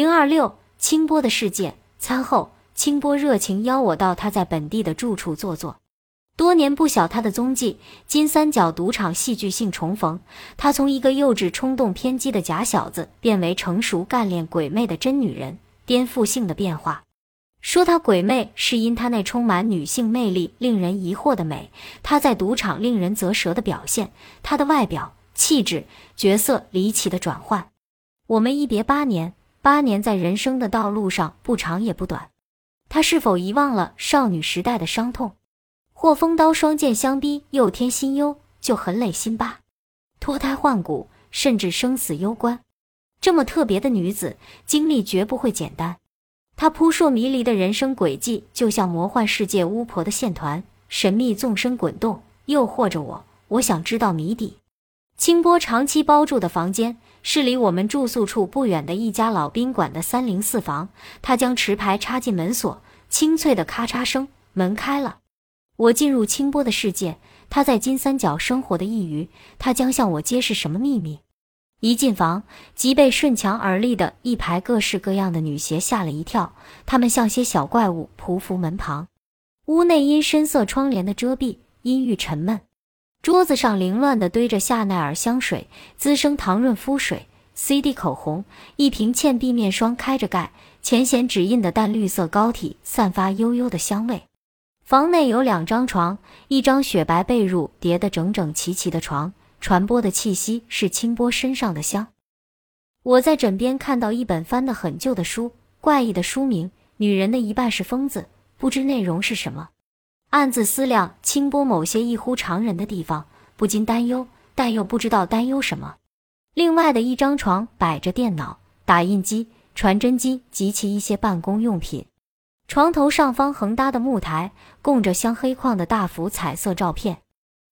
零二六清波的世界。餐后，清波热情邀我到他在本地的住处坐坐。多年不晓他的踪迹，金三角赌场戏剧性重逢。他从一个幼稚、冲动、偏激的假小子，变为成熟、干练、鬼魅的真女人，颠覆性的变化。说她鬼魅，是因她那充满女性魅力、令人疑惑的美；她在赌场令人啧舌的表现，她的外表、气质、角色离奇的转换。我们一别八年。八年在人生的道路上不长也不短，他是否遗忘了少女时代的伤痛？或风刀双剑相逼，又添新忧，就很累心吧，脱胎换骨，甚至生死攸关。这么特别的女子，经历绝不会简单。她扑朔迷离的人生轨迹，就像魔幻世界巫婆的线团，神秘纵深滚动，诱惑着我。我想知道谜底。清波长期包住的房间。是离我们住宿处不远的一家老宾馆的三零四房。他将持牌插进门锁，清脆的咔嚓声，门开了。我进入清波的世界，他在金三角生活的一隅，他将向我揭示什么秘密？一进房，即被顺墙而立的一排各式各样的女鞋吓了一跳，她们像些小怪物匍匐门旁。屋内因深色窗帘的遮蔽，阴郁沉闷。桌子上凌乱地堆着夏奈儿香水、资生堂润肤水、CD 口红，一瓶倩碧面霜开着盖，浅显指印的淡绿色膏体散发悠悠的香味。房内有两张床，一张雪白被褥叠得整整齐齐的床，传播的气息是清波身上的香。我在枕边看到一本翻得很旧的书，怪异的书名《女人的一半是疯子》，不知内容是什么。暗自思量清波某些异乎常人的地方，不禁担忧，但又不知道担忧什么。另外的一张床摆着电脑、打印机、传真机及其一些办公用品。床头上方横搭的木台供着镶黑框的大幅彩色照片。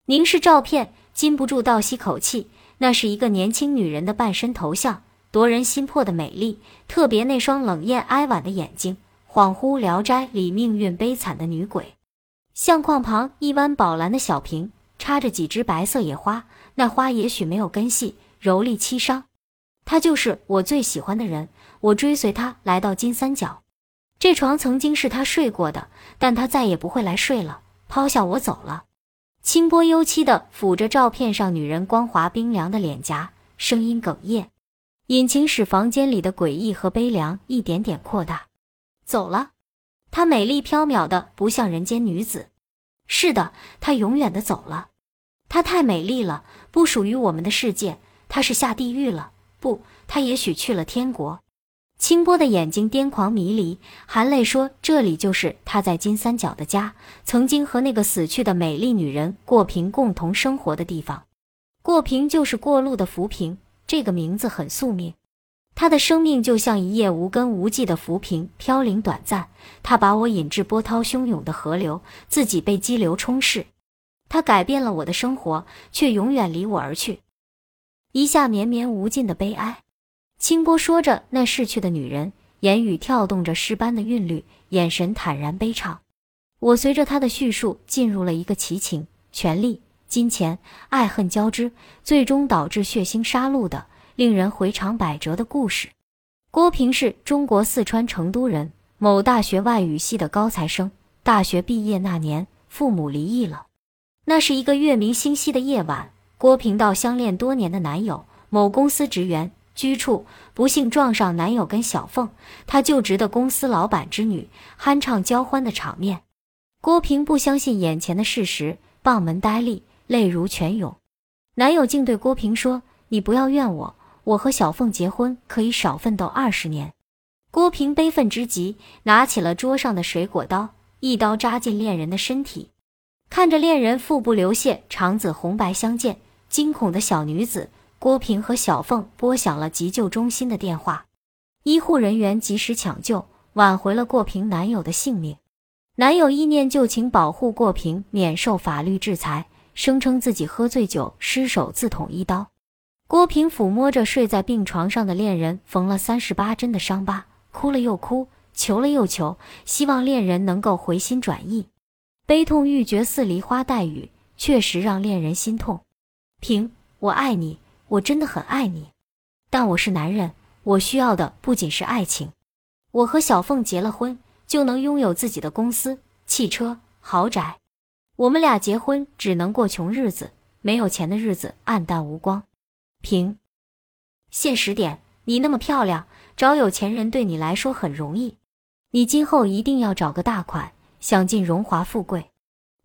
凝视照片，禁不住倒吸口气。那是一个年轻女人的半身头像，夺人心魄的美丽，特别那双冷艳哀婉的眼睛，恍惚《聊斋》里命运悲惨的女鬼。相框旁一弯宝蓝的小瓶，插着几枝白色野花，那花也许没有根系，柔丽凄伤。他就是我最喜欢的人，我追随他来到金三角。这床曾经是他睡过的，但他再也不会来睡了，抛下我走了。清波幽凄地抚着照片上女人光滑冰凉的脸颊，声音哽咽。引擎使房间里的诡异和悲凉一点点扩大。走了。她美丽飘渺的，不像人间女子。是的，她永远的走了。她太美丽了，不属于我们的世界。她是下地狱了，不，她也许去了天国。清波的眼睛癫狂迷离，含泪说：“这里就是他在金三角的家，曾经和那个死去的美丽女人过平共同生活的地方。过平就是过路的浮萍，这个名字很宿命。”他的生命就像一叶无根无际的浮萍，飘零短暂。他把我引至波涛汹涌的河流，自己被激流冲逝。他改变了我的生活，却永远离我而去。一下绵绵无尽的悲哀。清波说着那逝去的女人，言语跳动着诗般的韵律，眼神坦然悲怆。我随着他的叙述进入了一个奇情、权力、金钱、爱恨交织，最终导致血腥杀戮的。令人回肠百折的故事。郭平是中国四川成都人，某大学外语系的高材生。大学毕业那年，父母离异了。那是一个月明星稀的夜晚，郭平到相恋多年的男友某公司职员居处，不幸撞上男友跟小凤，他就职的公司老板之女酣畅交欢的场面。郭平不相信眼前的事实，傍门呆立，泪如泉涌。男友竟对郭平说：“你不要怨我。”我和小凤结婚可以少奋斗二十年。郭平悲愤之极，拿起了桌上的水果刀，一刀扎进恋人的身体。看着恋人腹部流血，肠子红白相间，惊恐的小女子，郭平和小凤拨响了急救中心的电话。医护人员及时抢救，挽回了郭平男友的性命。男友意念旧情，保护郭平免受法律制裁，声称自己喝醉酒失手自捅一刀。郭平抚摸着睡在病床上的恋人，缝了三十八针的伤疤，哭了又哭，求了又求，希望恋人能够回心转意。悲痛欲绝似梨花带雨，确实让恋人心痛。平，我爱你，我真的很爱你，但我是男人，我需要的不仅是爱情。我和小凤结了婚，就能拥有自己的公司、汽车、豪宅。我们俩结婚只能过穷日子，没有钱的日子暗淡无光。平，现实点，你那么漂亮，找有钱人对你来说很容易。你今后一定要找个大款，享尽荣华富贵。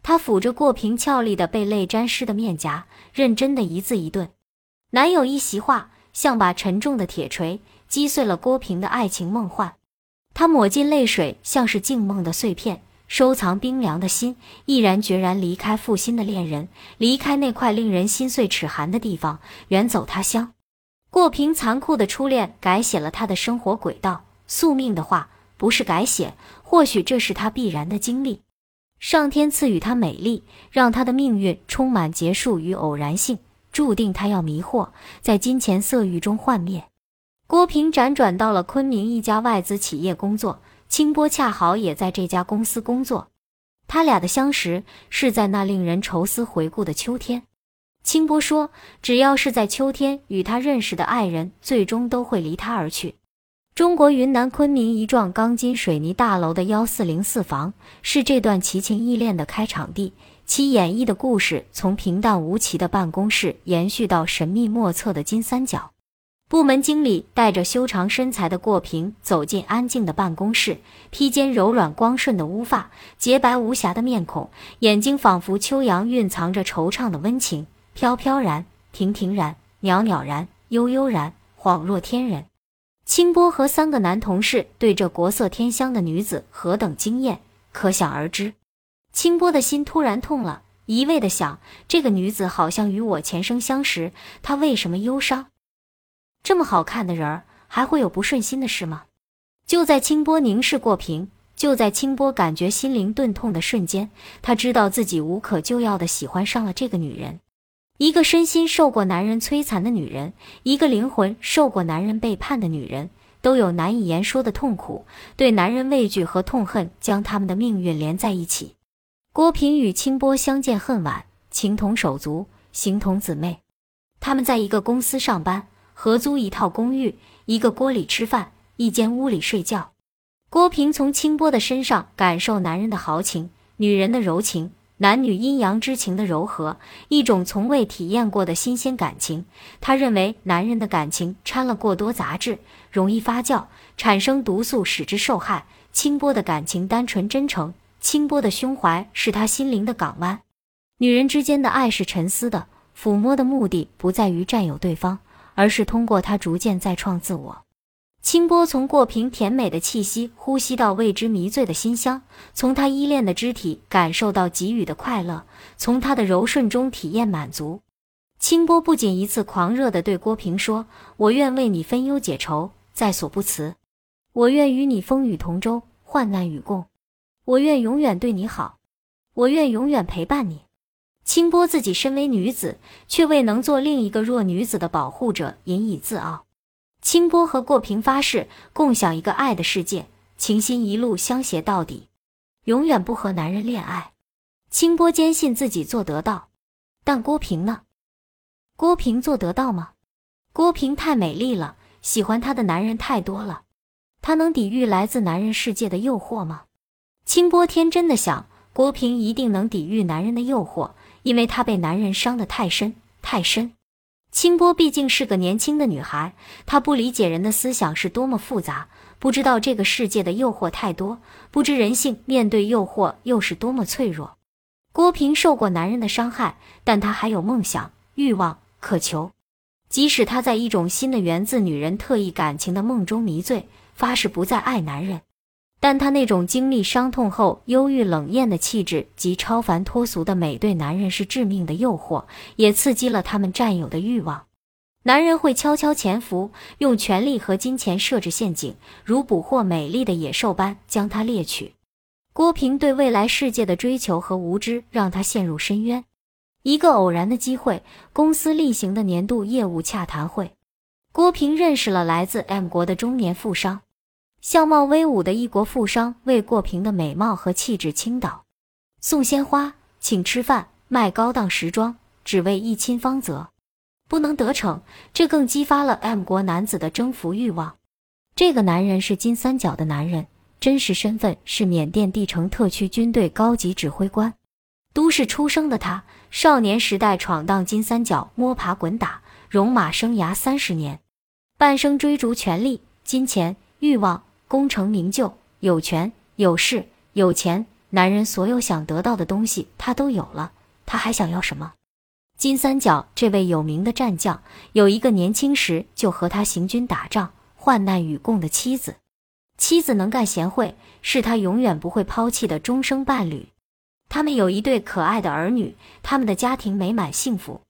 他抚着过平俏丽的被泪沾湿的面颊，认真的一字一顿。男友一席话，像把沉重的铁锤击碎了郭平的爱情梦幻。他抹尽泪水，像是静梦的碎片，收藏冰凉的心，毅然决然离开负心的恋人，离开那块令人心碎齿寒的地方，远走他乡。过平残酷的初恋改写了他的生活轨道，宿命的话不是改写，或许这是他必然的经历。上天赐予他美丽，让他的命运充满结束与偶然性，注定他要迷惑，在金钱色欲中幻灭。郭平辗转到了昆明一家外资企业工作，清波恰好也在这家公司工作。他俩的相识是在那令人愁思回顾的秋天。清波说：“只要是在秋天与他认识的爱人，最终都会离他而去。”中国云南昆明一幢钢筋水泥大楼的幺四零四房是这段奇情异恋的开场地。其演绎的故事从平淡无奇的办公室延续到神秘莫测的金三角。部门经理带着修长身材的过平走进安静的办公室，披肩柔软光顺的乌发，洁白无瑕的面孔，眼睛仿佛秋阳蕴藏着惆怅的温情，飘飘然，亭亭然，袅袅然，悠悠然，恍若天人。清波和三个男同事对这国色天香的女子何等惊艳，可想而知。清波的心突然痛了，一味的想：这个女子好像与我前生相识，她为什么忧伤？这么好看的人儿，还会有不顺心的事吗？就在清波凝视过平，就在清波感觉心灵钝痛的瞬间，他知道自己无可救药的喜欢上了这个女人。一个身心受过男人摧残的女人，一个灵魂受过男人背叛的女人，都有难以言说的痛苦。对男人畏惧和痛恨将他们的命运连在一起。郭平与清波相见恨晚，情同手足，形同姊妹。他们在一个公司上班，合租一套公寓，一个锅里吃饭，一间屋里睡觉。郭平从清波的身上感受男人的豪情，女人的柔情。男女阴阳之情的柔和，一种从未体验过的新鲜感情。他认为男人的感情掺了过多杂质，容易发酵，产生毒素，使之受害。清波的感情单纯真诚，清波的胸怀是他心灵的港湾。女人之间的爱是沉思的，抚摸的目的不在于占有对方，而是通过他逐渐再创自我。清波从过平甜美的气息呼吸到为之迷醉的馨香，从他依恋的肢体感受到给予的快乐，从他的柔顺中体验满足。清波不仅一次狂热地对郭平说：“我愿为你分忧解愁，在所不辞；我愿与你风雨同舟，患难与共；我愿永远对你好；我愿永远陪伴你。”清波自己身为女子，却未能做另一个弱女子的保护者，引以自傲。清波和过平发誓共享一个爱的世界，情心一路相携到底，永远不和男人恋爱。清波坚信自己做得到，但郭平呢？郭平做得到吗？郭平太美丽了，喜欢她的男人太多了，她能抵御来自男人世界的诱惑吗？清波天真的想，郭平一定能抵御男人的诱惑，因为她被男人伤得太深太深。清波毕竟是个年轻的女孩，她不理解人的思想是多么复杂，不知道这个世界的诱惑太多，不知人性面对诱惑又是多么脆弱。郭平受过男人的伤害，但她还有梦想、欲望、渴求。即使她在一种新的源自女人特异感情的梦中迷醉，发誓不再爱男人。但他那种经历伤痛后忧郁冷艳的气质及超凡脱俗的美，对男人是致命的诱惑，也刺激了他们占有的欲望。男人会悄悄潜伏，用权力和金钱设置陷阱，如捕获美丽的野兽般将她猎取。郭平对未来世界的追求和无知，让他陷入深渊。一个偶然的机会，公司例行的年度业务洽谈会，郭平认识了来自 M 国的中年富商。相貌威武的异国富商为过平的美貌和气质倾倒，送鲜花，请吃饭，卖高档时装，只为一亲芳泽。不能得逞，这更激发了 M 国男子的征服欲望。这个男人是金三角的男人，真实身份是缅甸地城特区军队高级指挥官。都市出生的他，少年时代闯荡金三角，摸爬滚打，戎马生涯三十年，半生追逐权力、金钱、欲望、功成名就、有权有势、有钱。男人所有想得到的东西，他都有了，他还想要什么？金三角这位有名的战将，有一个年轻时就和他行军打仗、患难与共的妻子。妻子能干贤惠，是他永远不会抛弃的终生伴侣。他们有一对可爱的儿女，他们的家庭美满幸福。